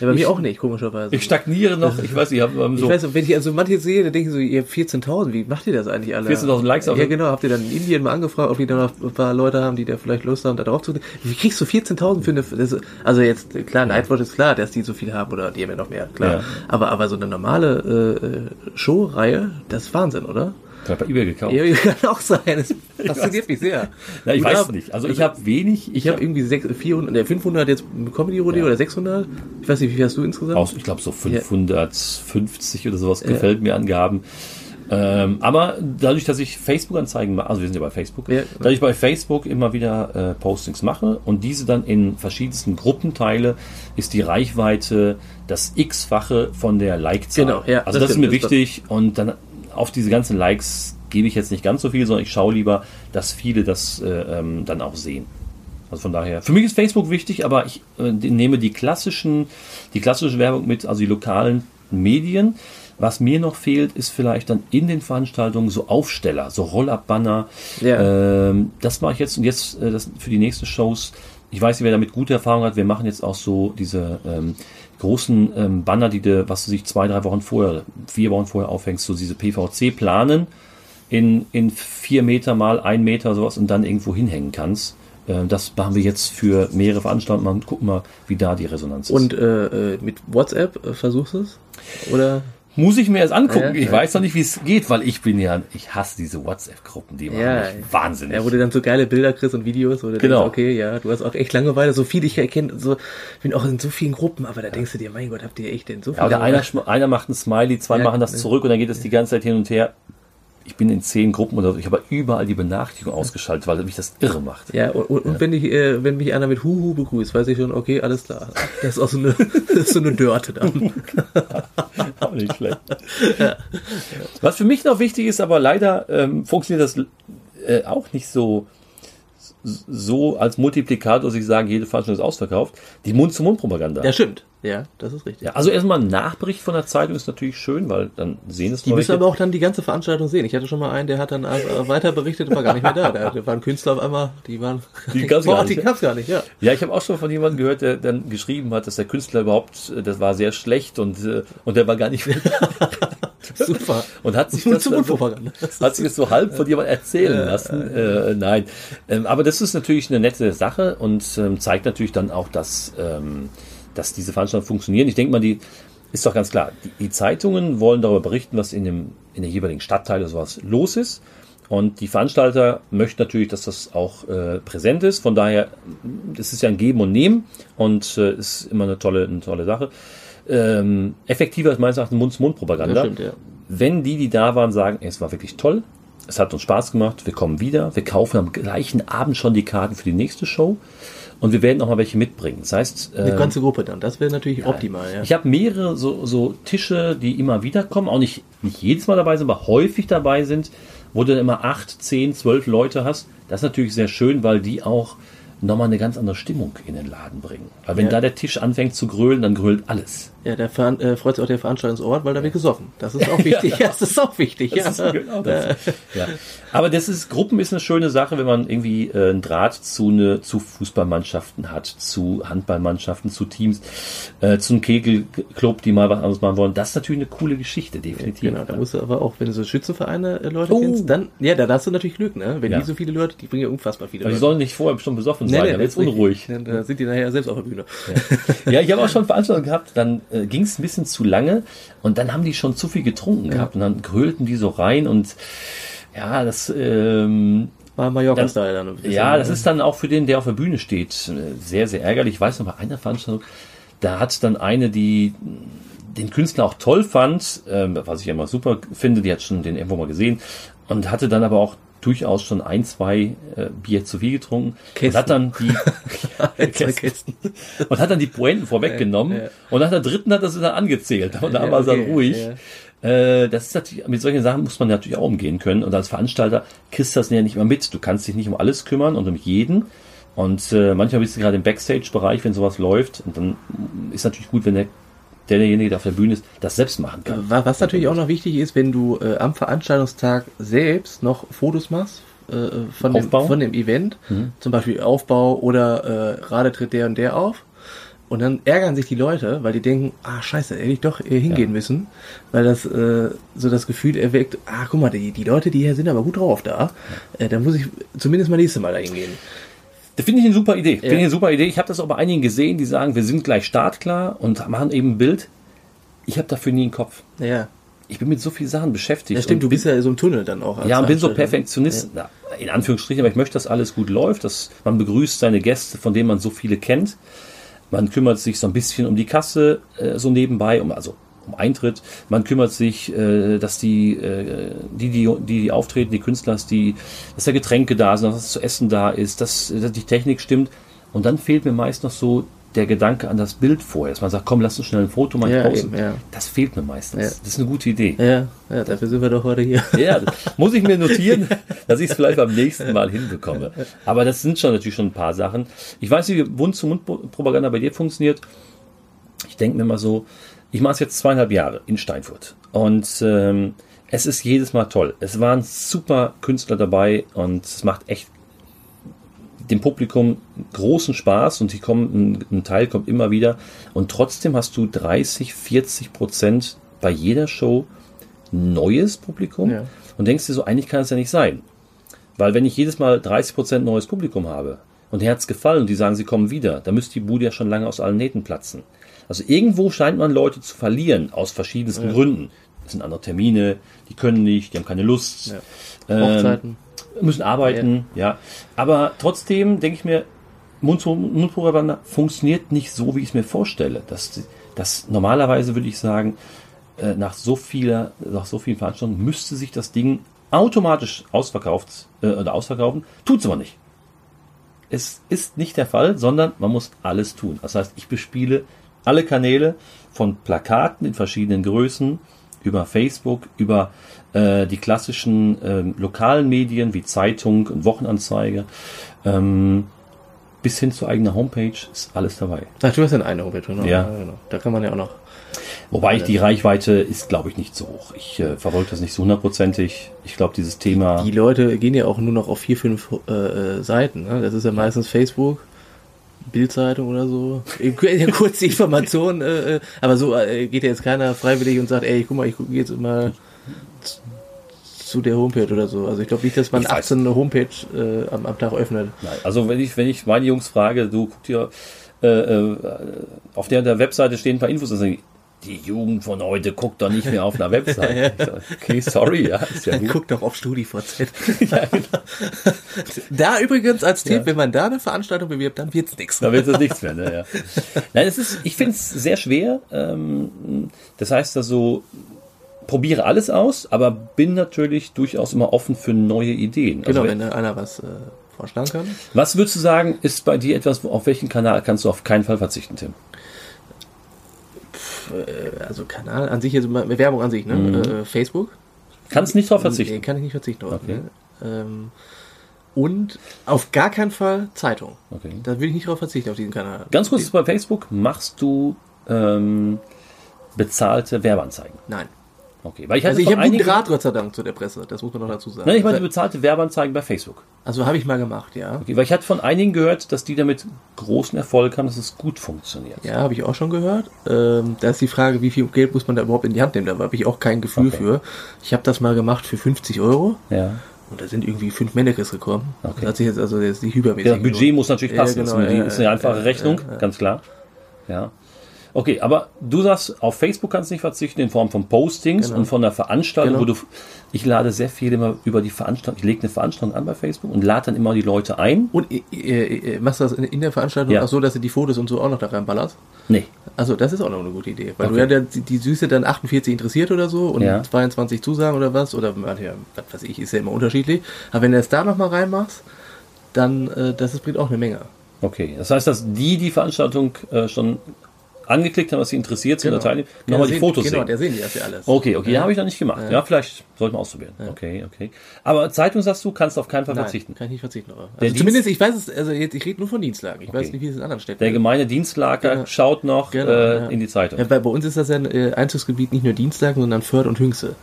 Ja, bei ich, mir auch nicht, komischerweise. Ich stagniere noch, ich weiß, ich habe ähm, so. Ich weiß, wenn ich also manche sehe, dann denke ich so, ihr habt 14.000, wie macht ihr das eigentlich alle? 14.000 Likes auf Ja, genau, habt ihr dann in Indien mal angefragt, ob die dann noch ein paar Leute haben, die da vielleicht Lust haben, da drauf zu Wie kriegst du 14.000 für eine, das, also jetzt, klar, Nightwatch ist klar, dass die so viel haben, oder die haben ja noch mehr, klar. Ja. Aber, aber so eine normale, äh, Show-Reihe, das ist Wahnsinn, oder? Gerade bei eBay gekauft. Ja, kann auch sein. Das fasziniert mich sehr. Na, ich weiß nicht. Also ich habe wenig. Ich, habe hab irgendwie 6, 400, 500 jetzt Comedy Rodeo ja. oder 600. Ich weiß nicht, wie viel hast du insgesamt? Aus, ich glaube so 550 ja. oder sowas gefällt ja. mir Angaben. Ähm, aber dadurch, dass ich Facebook-Anzeigen mache, also wir sind ja bei Facebook, ja. dadurch ich bei Facebook immer wieder äh, Postings mache und diese dann in verschiedensten Gruppen teile, ist die Reichweite das X-fache von der Like-Zahl. Genau, ja, also das, das ist mir wichtig und dann auf diese ganzen Likes gebe ich jetzt nicht ganz so viel, sondern ich schaue lieber, dass viele das äh, ähm, dann auch sehen. Also von daher, für mich ist Facebook wichtig, aber ich äh, nehme die klassischen, die klassische Werbung mit, also die lokalen Medien. Was mir noch fehlt, ist vielleicht dann in den Veranstaltungen so Aufsteller, so Roll-Up-Banner. Ja. Ähm, das mache ich jetzt und jetzt äh, das für die nächsten Shows. Ich weiß nicht, wer damit gute Erfahrung hat. Wir machen jetzt auch so diese ähm, großen ähm, Banner, die du, was du sich zwei, drei Wochen vorher, vier Wochen vorher aufhängst, so diese PVC planen in, in vier Meter mal ein Meter sowas und dann irgendwo hinhängen kannst. Äh, das machen wir jetzt für mehrere Veranstaltungen und gucken mal, wie da die Resonanz ist. Und äh, äh mit WhatsApp äh, versuchst du es? Oder? Muss ich mir jetzt angucken. Ja, ich ja. weiß noch nicht, wie es geht, weil ich bin ja, ich hasse diese WhatsApp-Gruppen, die machen ja, mich wahnsinnig. Ja, wo du dann so geile Bilder kriegst und Videos, wo du genau. denkst, okay, ja, du hast auch echt Langeweile, so viel ich erkenne, so, ich bin auch in so vielen Gruppen, aber da denkst du dir, mein Gott, habt ihr echt denn so viel? Ja, oder einer, einer macht ein Smiley, zwei machen das zurück und dann geht es die ganze Zeit hin und her ich bin in zehn Gruppen oder ich habe überall die Benachrichtigung ausgeschaltet, weil mich das irre macht. Ja, und, und ja. wenn ich, äh, wenn mich einer mit Huhu begrüßt, weiß ich schon, okay, alles klar. Das ist auch so eine, das ist so eine Dörte dann. auch nicht schlecht. Ja. Was für mich noch wichtig ist, aber leider ähm, funktioniert das äh, auch nicht so so als Multiplikator, dass ich sagen, jede Veranstaltung ist ausverkauft. Die Mund-zu-Mund-Propaganda. Ja, stimmt. Ja, das ist richtig. Ja, also erstmal ein Nachbericht von der Zeitung ist natürlich schön, weil dann sehen es Die müssen aber auch dann die ganze Veranstaltung sehen. Ich hatte schon mal einen, der hat dann weiter berichtet, war gar nicht mehr da. Da waren Künstler auf einmal, die waren. Die gab's gar nicht. Die gab's gar nicht, ja. Ja, ich habe auch schon von jemandem gehört, der dann geschrieben hat, dass der Künstler überhaupt, das war sehr schlecht und, äh, und der war gar nicht mehr. Super. Und hat sich das, so, hat sich das so halb von jemandem erzählen lassen. Äh, nein. Ähm, aber das ist natürlich eine nette Sache und ähm, zeigt natürlich dann auch, dass ähm, dass diese Veranstaltungen funktionieren. Ich denke mal, die ist doch ganz klar. Die, die, Zeitungen wollen darüber berichten, was in dem in der jeweiligen Stadtteil oder sowas los ist. Und die Veranstalter möchten natürlich, dass das auch äh, präsent ist. Von daher, das ist ja ein Geben und Nehmen und äh, ist immer eine tolle, eine tolle Sache. Ähm, effektiver ist meines Erachtens Mund-zu-Mund-Propaganda. Ja, ja. Wenn die, die da waren, sagen, es war wirklich toll, es hat uns Spaß gemacht, wir kommen wieder, wir kaufen am gleichen Abend schon die Karten für die nächste Show und wir werden auch mal welche mitbringen. Das heißt, eine äh, ganze Gruppe dann. Das wäre natürlich ja, optimal. Ja. Ich habe mehrere so, so Tische, die immer wieder kommen, auch nicht nicht jedes Mal dabei sind, aber häufig dabei sind, wo du dann immer acht, zehn, zwölf Leute hast. Das ist natürlich sehr schön, weil die auch nochmal eine ganz andere Stimmung in den Laden bringen. Weil wenn ja. da der Tisch anfängt zu grölen, dann grölt alles. Ja, da äh, freut sich auch der Veranstaltungsort, weil da wird gesoffen. Das ist auch wichtig. ja, das ist auch wichtig. Das ja. Genau das. ja. Aber das ist, Gruppen ist eine schöne Sache, wenn man irgendwie äh, einen Draht zu, eine, zu Fußballmannschaften hat, zu Handballmannschaften, zu Teams, äh, zu einem Kegelclub, die mal was anderes machen wollen. Das ist natürlich eine coole Geschichte, definitiv. Genau, da musst du aber auch, wenn du so Schützenvereine äh, Leute oh. kennst, dann, ja, da hast du natürlich Glück, ne? Wenn die so viele Leute, die bringen ja unfassbar viele aber Leute. Die sollen nicht vorher bestimmt besoffen sein, nee, nee, dann wird's unruhig. Da sind die nachher selbst auf der Bühne. Ja, ich habe auch schon Veranstaltungen gehabt, dann äh, ging es ein bisschen zu lange und dann haben die schon zu viel getrunken ja. gehabt und dann grölten die so rein und ja, das ähm, war Mallorca-Style dann. Ja, das ist dann auch für den, der auf der Bühne steht, sehr, sehr ärgerlich. Ich weiß noch bei einer Veranstaltung, da hat dann eine, die den Künstler auch toll fand, ähm, was ich immer super finde, die hat schon den irgendwo mal gesehen und hatte dann aber auch durchaus schon ein, zwei äh, Bier zu viel getrunken Kästen. und hat dann die zwei Kästen. Und hat dann die Pointen vorweggenommen Ja, ja. und nach der dritten hat er sie dann angezählt und da Ja, war es dann okay, ruhig. Äh, das ist natürlich, mit solchen Sachen muss man natürlich auch umgehen können und als Veranstalter kriegst du das ja nicht immer mit. Du kannst dich nicht um alles kümmern und um jeden. Und äh, manchmal bist du gerade im Backstage-Bereich, wenn sowas läuft. Und dann ist natürlich gut, wenn der derjenige, der auf der Bühne ist, das selbst machen kann. Wa- Was natürlich auch noch wichtig ist, wenn du äh, am Veranstaltungstag selbst noch Fotos machst äh, von, dem, von dem Event, zum Beispiel Aufbau oder äh, gerade tritt der und der auf. Und dann ärgern sich die Leute, weil die denken, ah scheiße, hätte ich doch äh, hingehen müssen, weil das äh, so das Gefühl erweckt, ah guck mal, die, die Leute, die hier sind aber gut drauf da, äh, da muss ich zumindest mal nächstes Mal da hingehen. Das finde ich eine super Idee. Finde ich eine super Idee. Ich habe das auch bei einigen gesehen, die sagen, wir sind gleich startklar und machen eben ein Bild. Ich habe dafür nie einen Kopf. Ja, Ich bin mit so vielen Sachen beschäftigt. ja stimmt, du bist ja so im Tunnel dann auch. Ja, und bin so Veranstalter. Perfektionist, na, in Anführungsstrichen, aber ich möchte, dass alles gut läuft, dass man begrüßt seine Gäste, von denen man so viele kennt. Man kümmert sich so ein bisschen um die Kasse, äh, so nebenbei, um, also um Eintritt. Man kümmert sich, äh, dass die, äh, die, die, die, die auftreten, die Künstler, dass, die, dass da Getränke da sind, dass zu essen da ist, dass, dass die Technik stimmt. Und dann fehlt mir meist noch so der Gedanke an das Bild vorher. Dass man sagt, komm, lass uns schnell ein Foto mal Ja, posten. eben, ja. Das fehlt mir meistens. Ja. Das ist eine gute Idee. Ja, dafür sind wir doch heute hier. Ja, muss ich mir notieren, dass ich es vielleicht beim nächsten Mal hinbekomme. Aber das sind schon natürlich schon ein paar Sachen. Ich weiß nicht, wie Mund-zu-Mund-Propaganda bei dir funktioniert. Ich denke mir mal so, ich mache es jetzt zweieinhalb Jahre in Steinfurt. Und ähm, es ist jedes Mal toll. Es waren super Künstler dabei und es macht echt dem Publikum großen Spaß und die kommen, ein, ein Teil kommt immer wieder. Und trotzdem hast du 30, 40 Prozent bei jeder Show neues Publikum Ja. und denkst dir so, eigentlich kann es ja nicht sein. Weil wenn ich jedes Mal 30 Prozent neues Publikum habe und hat's gefallen und die sagen, sie kommen wieder, dann müsste die Bude ja schon lange aus allen Nähten platzen. Also irgendwo scheint man Leute zu verlieren, aus verschiedensten Gründen. Das sind andere Termine, die können nicht, die haben keine Lust. Ja. Ähm, müssen arbeiten, ja. Aber trotzdem denke ich mir, Mundpropaganda funktioniert nicht so, wie ich es mir vorstelle. Das, das normalerweise würde ich sagen, äh, nach so vieler, nach so vielen Veranstaltungen müsste sich das Ding automatisch ausverkauft äh, oder ausverkaufen. Tut's aber nicht. Es ist nicht der Fall, sondern man muss alles tun. Das heißt, ich bespiele alle Kanäle von Plakaten in verschiedenen Größen über Facebook, über äh, die klassischen ähm, lokalen Medien wie Zeitung und Wochenanzeige, ähm, bis hin zu eigener Homepage ist alles dabei. Ach, du hast ja eine Homepage, genau. Ja. genau. Da kann man ja auch noch. Wobei ich die Reichweite ist, glaube ich, nicht so hoch. Ich äh, verfolge das nicht so hundertprozentig. Ich glaube, dieses Thema. Die Leute gehen ja auch nur noch auf vier, fünf äh, äh, Seiten. Ne? Das ist ja meistens Facebook, Bildzeitung oder so. Ja, Kurze Informationen. Äh, äh, aber so äh, geht ja jetzt keiner freiwillig und sagt, ey, guck mal, ich gucke jetzt mal z- zu der Homepage oder so. Also ich glaube nicht, dass man Ich weiß. 18 eine Homepage äh, am, am Tag öffnet. Nein, also wenn ich, wenn ich meine Jungs frage, du guck dir äh, äh, auf der, der Webseite stehen ein paar Infos, sagen die, Jugend von heute guckt doch nicht mehr auf einer Webseite. Ich sag, okay, sorry, ja, ist ja gut. Guck doch auf StudiVZ. da übrigens als Tipp, Ja. wenn man da eine Veranstaltung bewirbt, dann wird's nix. Da wird es nichts mehr, ne? Ja. Nein, es ist, ich finde es sehr schwer. Ähm, das heißt also, probiere alles aus, aber bin natürlich durchaus immer offen für neue Ideen. Also Genau, wenn- wenn da einer was äh, vorschlagen kann. was würdest du sagen, ist bei dir etwas, auf welchen Kanal kannst du auf keinen Fall verzichten, Tim? Äh, also Kanal an sich, mal Werbung an sich, ne? Mhm. Äh, Facebook. Kannst nicht drauf Nee, verzichten. kann ich nicht verzichten. drauf, Okay. Ne? Ähm, und auf gar keinen Fall Zeitung. Okay. Da will ich nicht drauf verzichten, auf diesen Kanal. Ganz kurz bei Facebook, machst du ähm, bezahlte Werbeanzeigen? Nein. Okay, weil ich hatte Also ich habe einen Draht, Gott sei Dank, zu der Presse. Das muss man noch dazu sagen. Nein, ich meine bezahlte Werbeanzeigen bei Facebook. also habe ich mal gemacht, ja. Okay, weil ich hatte von einigen gehört, dass die damit großen Erfolg haben, dass es gut funktioniert. Ja, habe ich auch schon gehört. Ähm, da ist die Frage, wie viel Geld muss man da überhaupt in die Hand nehmen? Da habe ich auch kein Gefühl Okay. für. Ich habe das mal gemacht für 50 Euro Ja. und da sind irgendwie fünf Mannekes gekommen. Okay. Das hat sich jetzt also jetzt nicht übermäßig. Ja, Budget muss natürlich Ja, passen. genau, das ist eine, ja, ist eine ja, einfache ja, Rechnung, ja, ja. ganz klar. Ja. Okay, aber du sagst, auf Facebook kannst du nicht verzichten in Form von Postings Genau. und von der Veranstaltung, Genau. wo du, ich lade sehr viel immer über die Veranstaltung, ich lege eine Veranstaltung an bei Facebook und lade dann immer die Leute ein. Und äh, äh, machst du das in, in der Veranstaltung Ja. auch so, dass du die Fotos und so auch noch da reinballerst? Nee. Also das ist auch noch eine gute Idee. Weil Okay. du ja die, die Süße dann 48 interessiert oder so und Ja. 22 Zusagen oder was, oder ja, was weiß ich, ist ja immer unterschiedlich. Aber wenn du es da nochmal reinmachst, dann, äh, das bringt auch eine Menge. Okay. Das heißt, dass die die Veranstaltung äh, schon angeklickt haben, was sie interessiert sind, oder teilnehmen, Ja, nochmal der die sehen- Fotos genau, sehen. der sehen die das ja alles. Okay, okay, Ja. habe ich noch nicht gemacht. Ja, vielleicht sollte man ausprobieren. Okay, okay. Aber Zeitung sagst du, kannst auf keinen Fall Nein, verzichten. kann ich nicht verzichten. Aber. Also Dienst- zumindest, ich weiß es, also jetzt, ich rede nur von Dienstlagen. Ich Okay. weiß nicht, wie es in anderen Städten Der ist. gemeine Dienstlager Genau. schaut noch Genau, äh, ja. in die Zeitung. Ja, bei, bei uns ist das ja ein äh, Einzugsgebiet nicht nur Dienstlagen, sondern Förde und Hüngse.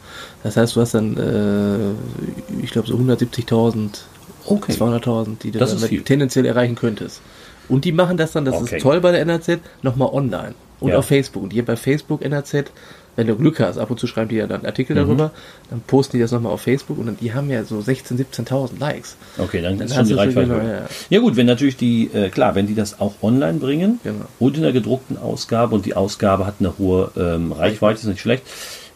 Das heißt, du hast dann, äh, ich glaube, so 170.000, Okay. 200.000, die du tendenziell erreichen könntest. Und die machen das dann, das Okay. ist toll bei der NRZ, nochmal online. Und Ja. auf Facebook. Und hier bei Facebook NRZ, wenn du Glück hast, ab und zu schreiben die ja dann Artikel Mhm. darüber, dann posten die das nochmal auf Facebook und dann, die haben ja so 16.000, 17.000 Likes. Okay, dann, Dann ist schon die schon Reichweite. genau, ja. ja. gut, wenn natürlich die, äh, klar, wenn die das auch online bringen Genau. und in der gedruckten Ausgabe und die Ausgabe hat eine hohe ähm, Reichweite, ist nicht schlecht.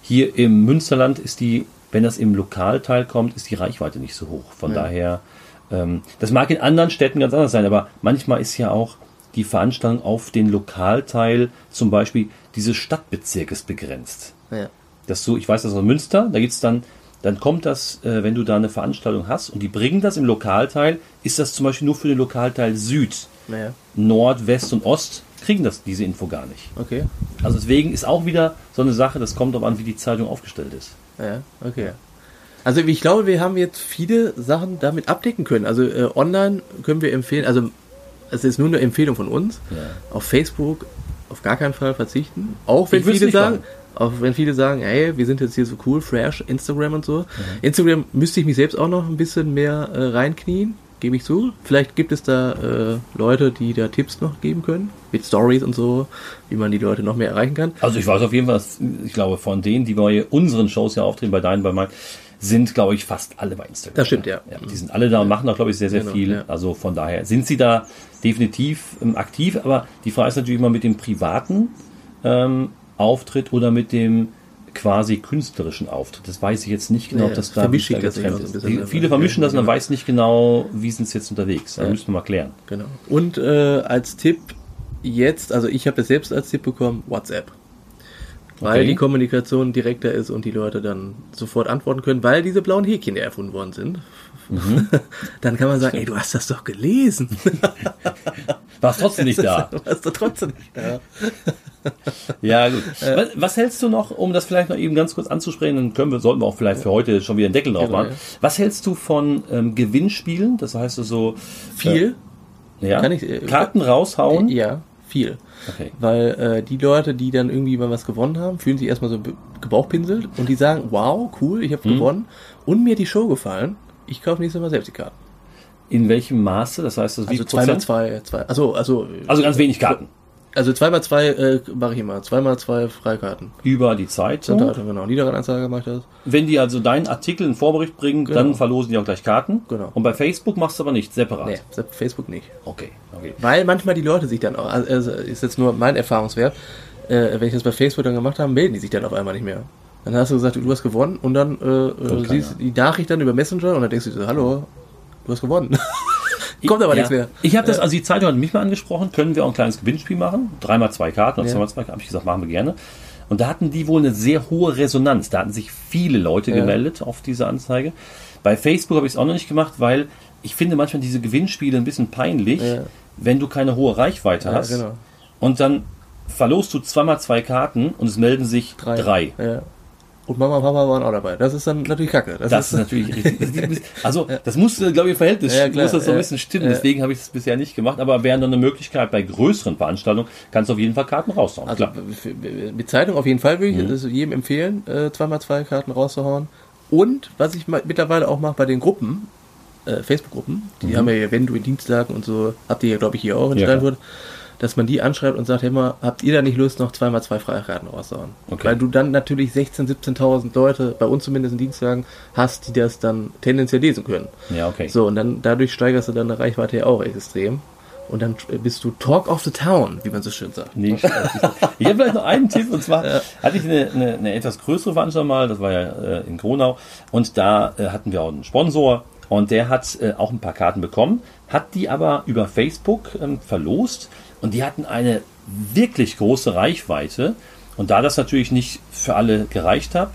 Hier im Münsterland ist die, wenn das im Lokalteil kommt, ist die Reichweite nicht so hoch. Von daher, ähm, das mag in anderen Städten ganz anders sein, aber manchmal ist ja auch die Veranstaltung auf den Lokalteil zum Beispiel dieses Stadtbezirkes begrenzt. Ja. dass du, ich weiß das aus Münster, da gibt's dann, dann kommt das, äh, wenn du da eine Veranstaltung hast und die bringen das im Lokalteil, ist das zum Beispiel nur für den Lokalteil Süd, Naja, Nord, West und Ost, kriegen das diese Info gar nicht. okay. Also deswegen ist auch wieder so eine Sache, das kommt darauf an, wie die Zeitung aufgestellt ist. Ja, okay. Also ich glaube, wir haben jetzt viele Sachen damit abdecken können. Also äh, online können wir empfehlen, also es ist nur eine Empfehlung von uns. Ja. Auf Facebook auf gar keinen Fall verzichten. Auch wenn viele sagen, auch wenn viele sagen, hey, wir sind jetzt hier so cool, fresh, Instagram und Mhm. so. Instagram müsste ich mich selbst auch noch ein bisschen mehr äh, reinknien, gebe ich zu. Vielleicht gibt es da äh, Leute, die da Tipps noch geben können, mit Stories und so, wie man die Leute noch mehr erreichen kann. Also ich weiß auf jeden Fall, ich glaube, von denen, die bei unseren Shows ja auftreten, bei deinen, bei meinen, sind, glaube ich, fast alle bei Instagram. Das stimmt, ja. ja die sind alle da und machen da, glaube ich, sehr, sehr Genau, viel. ja. Also von daher sind sie da definitiv ähm, aktiv, aber die Frage ist natürlich immer mit dem privaten ähm, Auftritt oder mit dem quasi künstlerischen Auftritt. Das weiß ich jetzt nicht genau, ob das da das getrennt so ein ist. bisschen. Die, viele vermischen das und man Ja. weiß nicht genau, wie sind sie jetzt unterwegs. Da müssen wir mal klären. Genau. Und äh, als Tipp jetzt, also ich habe es selbst als Tipp bekommen, WhatsApp. Weil Okay. die Kommunikation direkter ist und die Leute dann sofort antworten können, weil diese blauen Häkchen ja erfunden worden sind. Mhm. dann kann man sagen, ey, du hast das doch gelesen. Warst trotzdem nicht da. du hast doch trotzdem nicht da. Ja, gut. Was, was hältst du noch, um das vielleicht noch eben ganz kurz anzusprechen, dann können wir, sollten wir auch vielleicht für heute schon wieder einen Deckel drauf machen. Was hältst du von ähm, Gewinnspielen? Das heißt so Viel? ja, Kann ich- äh, Karten raushauen? Ja, viel. Okay. Weil äh, die Leute, die dann irgendwie mal was gewonnen haben, fühlen sich erstmal so gebauchpinselt und die sagen, wow, cool, ich Hm. habe gewonnen und mir die Show gefallen. Ich kaufe nächstes Mal selbst die Karten. In welchem Maße? Das heißt, das wie Also zwei mal Prozent? zwei, zwei. Also, also, Also ganz wenig Karten. Also zwei mal zwei äh, mache ich immer. Zwei mal zwei Freikarten. Über die Zeit. Da genau. Niederrhein-Anzeiger macht das. Wenn die also deinen Artikel in Vorbericht bringen, dann Genau. verlosen die auch gleich Karten. Genau. Und bei Facebook machst du aber nicht, separat. Nee, Facebook nicht. Okay, okay. Weil manchmal die Leute sich dann auch, also ist jetzt nur mein Erfahrungswert, äh, wenn ich das bei Facebook dann gemacht habe, melden die sich dann auf einmal nicht mehr. Dann hast du gesagt, du hast gewonnen und dann äh, äh, siehst du die Nachricht dann über Messenger und dann denkst du so, hallo, du hast gewonnen. Kommt aber ja. nichts mehr. Ich habe das, also die Zeitung hat mich mal angesprochen, können wir auch ein kleines Gewinnspiel machen? Dreimal zwei Karten oder Ja. zweimal zwei Karten, habe ich gesagt, machen wir gerne. Und da hatten die wohl eine sehr hohe Resonanz. Da hatten sich viele Leute Ja. gemeldet auf diese Anzeige. Bei Facebook habe ich es auch noch nicht gemacht, weil ich finde manchmal diese Gewinnspiele ein bisschen peinlich, Ja. wenn du keine hohe Reichweite Ja, hast. genau. Und dann verlost du zweimal zwei Karten und es melden sich drei. Ja. Und Mama und Papa waren auch dabei. Das ist dann natürlich kacke. Das ist natürlich richtig. Also, das muss, glaube ich, im Verhältnis, Ja, klar, muss das so ein ja, bisschen stimmen. ja. Deswegen habe ich es bisher nicht gemacht. Aber wäre noch eine Möglichkeit bei größeren Veranstaltungen, kannst du auf jeden Fall Karten raushauen. Also Klar. mit Zeitung auf jeden Fall würde ich Mhm. das jedem empfehlen, äh, zweimal zwei Karten rauszuhauen. Und was ich mittlerweile auch mache bei den Gruppen, äh, Facebook-Gruppen, die haben ja, hier, wenn du in Dienstlagen und so, habt ihr ja, glaube ich, hier auch in Mhm. Ja, Steinfurt, dass man die anschreibt und sagt, hey mal, habt ihr da nicht Lust, noch zweimal zwei Freikarten rauszuhauen? Okay. Weil du dann natürlich 16.000, 17.000 Leute, bei uns zumindest in Dienstlagen, hast, die das dann tendenziell lesen können. Ja, okay. So, und dann dadurch steigerst du deine Reichweite ja auch extrem. Und dann bist du Talk of the Town, wie man so schön sagt. Nee, ich habe vielleicht noch einen Tipp und zwar hatte ich eine, eine, eine etwas größere Veranstaltung mal, das war ja äh, in Gronau und da äh, hatten wir auch einen Sponsor und der hat äh, auch ein paar Karten bekommen, hat die aber über Facebook ähm, verlost und die hatten eine wirklich große Reichweite und da das natürlich nicht für alle gereicht hat,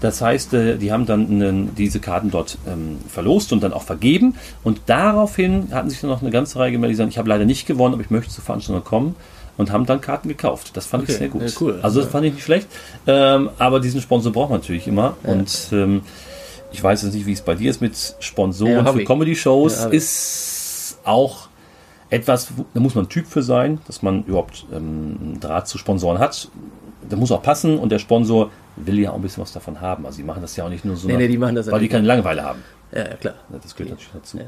das heißt, äh, die haben dann diese Karten dort ähm, verlost und dann auch vergeben. Und daraufhin hatten sich dann noch eine ganze Reihe gemeldet, die sagen, ich habe leider nicht gewonnen, aber ich möchte zur Veranstaltung kommen. Und haben dann Karten gekauft. Das fand Okay, ich sehr gut. ja, cool. Also das fand ich nicht schlecht. Ähm, aber diesen Sponsor braucht man natürlich immer. Und ähm, ich weiß jetzt nicht, wie es bei dir ist mit Sponsoren Ja, für. Comedy-Shows. Ja, ist auch etwas, da muss man Typ für sein, dass man überhaupt ähm, Draht zu Sponsoren hat. Da muss auch passen und der Sponsor will ja auch ein bisschen was davon haben. Also die machen das ja auch nicht nur so, Nee, nach- nee, die machen das weil die keine Langeweile haben. Ja, ja, klar. Das gehört natürlich dazu. Ja.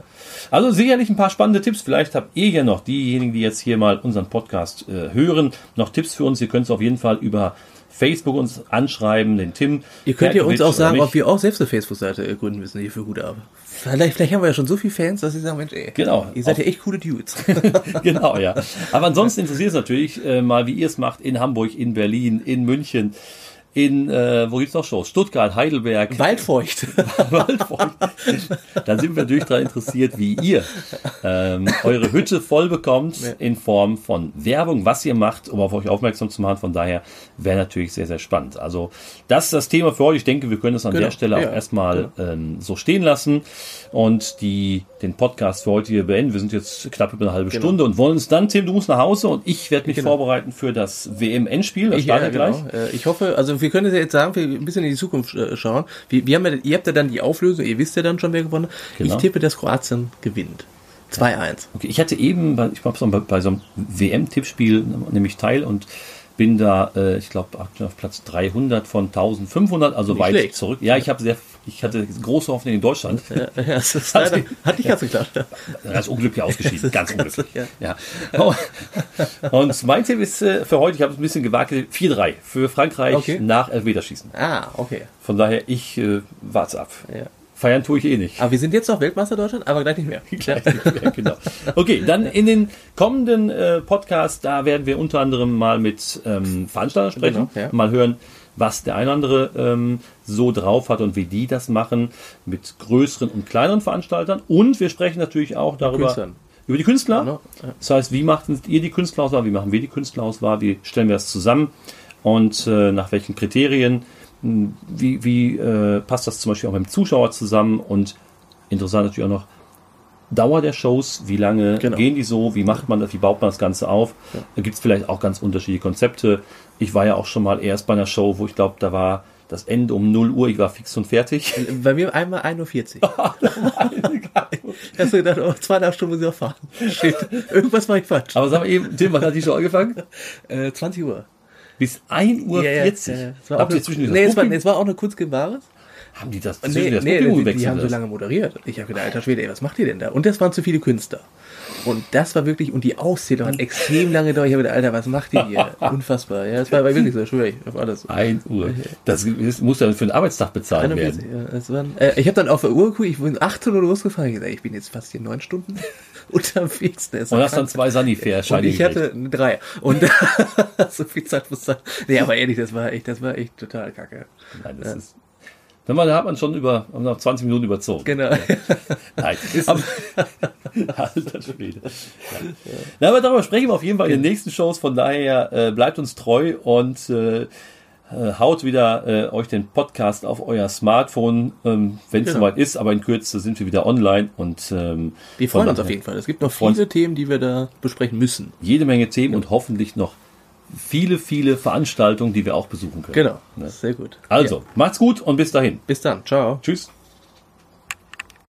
Also sicherlich ein paar spannende Tipps. Vielleicht habt ihr ja noch, diejenigen, die jetzt hier mal unseren Podcast äh, hören, noch Tipps für uns. Ihr könnt es auf jeden Fall über Facebook uns anschreiben, den Tim. Ihr könnt ja uns auch sagen, ob wir auch selbst eine Facebook-Seite gründen müssen hier für Gute Ab. Vielleicht, vielleicht haben wir ja schon so viele Fans, dass sie sagen, Mensch, ey, Genau. ihr seid ja echt coole Dudes. genau, ja. Aber ansonsten interessiert es natürlich äh, mal, wie ihr es macht in Hamburg, in Berlin, in München, in, äh, wo gibt's noch Shows? Stuttgart, Heidelberg. Waldfeucht. Waldfeucht. Dann sind wir natürlich daran interessiert, wie ihr ähm, eure Hütte voll bekommt in Form von Werbung, was ihr macht, um auf euch aufmerksam zu machen. Von daher wäre natürlich sehr, sehr spannend. Also das ist das Thema für heute. Ich denke, wir können es an Genau, der Stelle ja, auch erstmal ähm, so stehen lassen und die, den Podcast für heute hier beenden. Wir sind jetzt knapp über eine halbe Genau. Stunde und wollen uns dann, Tim, du musst nach Hause und ich werde mich Genau. vorbereiten für das WM-Endspiel. Das Ich, startet gleich. genau. Äh, ich hoffe, also wir können jetzt sagen, wir ein bisschen in die Zukunft äh, schauen. Wir, wir haben ja, ihr habt ja dann die Auflösung, ihr wisst ja dann schon, wer gewonnen hat. Genau. Ich tippe, dass Kroatien gewinnt. 2-1. Okay, ich hatte eben, bei- ich war so bei, bei so einem WM-Tippspiel nämlich teil und bin da, äh, ich glaube, auf Platz 300 von 1500, also Nicht weit schlecht. zurück. Ja, ich habe sehr, ich hatte große Hoffnung in Deutschland. Ja, ja, das ist leider, hat nicht ganz geklappt. Ganz unglücklich ausgeschieden, ganz unglücklich. Ja. Ja. Und mein Tipp ist äh, für heute, ich habe es ein bisschen gewagt, 4-3 für Frankreich Okay. nach Elfmeterschießen. Ah, okay. Von daher, ich äh, warte ab. Ja. Feiern tue ich eh nicht. Aber wir sind jetzt noch Weltmeister Deutschland, aber gleich nicht mehr. Ja, genau. Okay, dann in den kommenden äh, Podcasts, da werden wir unter anderem mal mit ähm, Veranstaltern sprechen, Genau, ja. mal hören, was der eine oder andere ähm, so drauf hat und wie die das machen mit größeren und kleineren Veranstaltern. Und wir sprechen natürlich auch darüber Künstlern. über die Künstler. Genau, ja. Das heißt, wie macht ihr die Künstlerauswahl, wie machen wir die Künstlerauswahl, wie stellen wir das zusammen und äh, nach welchen Kriterien, wie, wie äh, passt das zum Beispiel auch mit dem Zuschauer zusammen und interessant natürlich auch noch, Dauer der Shows, wie lange Genau. gehen die so, wie macht man das, wie baut man das Ganze auf? Da gibt es vielleicht auch ganz unterschiedliche Konzepte. Ich war ja auch schon mal erst bei einer Show, wo ich glaube, da war das Ende um 0 Uhr, ich war fix und fertig. Bei mir einmal 1.40 Uhr. Hast du gedacht, oh, zweieinhalb Stunden muss ich auch fahren. Shit. Irgendwas war ich falsch. Aber sag mal eben, Tim, wann hat die Show angefangen? Äh, 20 Uhr. Bis 1 Uhr Ja, ja, 40. ja, ja. Es war auch Habt ihr zwischendurch nee, es war, Publikum- es war auch eine Wahres. Haben die das, Nee, zwischendurch das nee, die, die haben so das? lange moderiert. Ich habe gedacht, alter Schwede, ey, was macht ihr denn da? Und das waren zu viele Künstler. Und das war wirklich, und die Auszählung hat extrem lange gedauert. Ich habe gedacht, Alter, was macht ihr hier? Unfassbar. Ja, es war, war wirklich so, schwöre ich, auf alles. 1 Uhr. Das muss ja für einen Arbeitstag bezahlt 41, werden. ja, waren, äh, ich habe dann auf der Uhr geguckt, ich bin 18 Uhr losgefahren. Ich, gesagt, ich bin jetzt fast hier neun Stunden unterwegs. Und hast dann zwei Sanifair und Scheine ich hatte drei. Und so viel Zeit muss sein. Nee, aber ehrlich, das war echt, das war echt total kacke. Nein, das ist. Dann da hat man schon über, noch 20 Minuten überzogen. Genau. Nein, aber, alter Schwede. Ja. Na, aber darüber sprechen wir auf jeden Fall in den nächsten Shows. Von daher äh, bleibt uns treu und äh, äh, haut wieder äh, euch den Podcast auf euer Smartphone, ähm, wenn es Genau. soweit ist. Aber in Kürze sind wir wieder online und ähm, Wir freuen uns auf jeden Fall. Es gibt noch viele Themen, die wir da besprechen müssen. Jede Menge Themen und hoffentlich noch viele, viele Veranstaltungen, die wir auch besuchen können. Genau. Ne? Sehr gut. Also, Ja. macht's gut und bis dahin. Bis dann. Ciao. Tschüss.